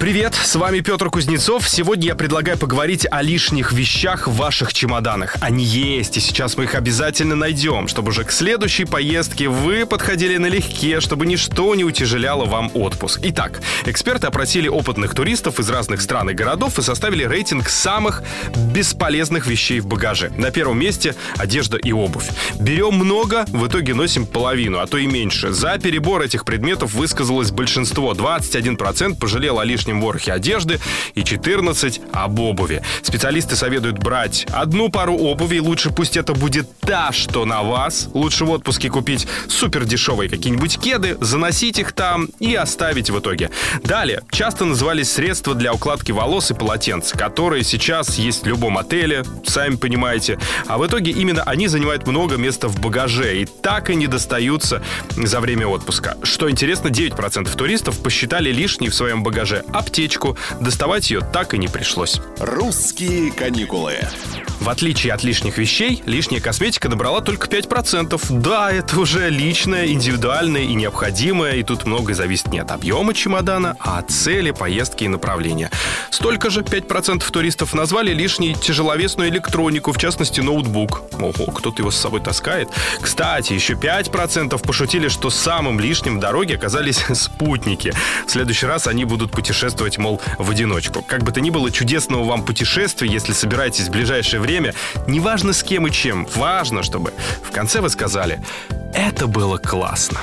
Привет, с вами Петр Кузнецов. Сегодня я предлагаю поговорить о лишних вещах в ваших чемоданах. Они есть, и сейчас мы их обязательно найдем, чтобы уже к следующей поездке вы подходили налегке, чтобы ничто не утяжеляло вам отпуск. Итак, эксперты опросили опытных туристов из разных стран и городов и составили рейтинг самых бесполезных вещей в багаже. На первом месте одежда и обувь. Берем много, в итоге носим половину, а то и меньше. За перебор этих предметов высказалось большинство. 21% пожалело о лишнем лишнем ворохе одежды и 14 об обуви. Специалисты советуют брать одну пару обуви, лучше пусть это будет та, что на вас. Лучше в отпуске купить супер дешевые какие-нибудь кеды, заносить их там и оставить в итоге. Далее, часто назывались средства для укладки волос и полотенц, которые сейчас есть в любом отеле, сами понимаете. А в итоге именно они занимают много места в багаже и так и не достаются за время отпуска. Что интересно, 9% туристов посчитали лишней в своем багаже аптечку. Доставать ее так и не пришлось. Русские каникулы. В отличие от лишних вещей, лишняя косметика набрала только 5%. Да, это уже личное, индивидуальное и необходимое, и тут многое зависит не от объема чемодана, а от цели, поездки и направления. Столько же 5% туристов назвали лишней тяжеловесную электронику, в частности ноутбук. Ого, кто-то его с собой таскает. Кстати, еще 5% пошутили, что самым лишним в дороге оказались спутники. В следующий раз они будут путешествовать, мол, в одиночку. Как бы то ни было, чудесного вам путешествия, если собираетесь в ближайшее время. Неважно с кем и чем, важно, чтобы в конце вы сказали «Это было классно».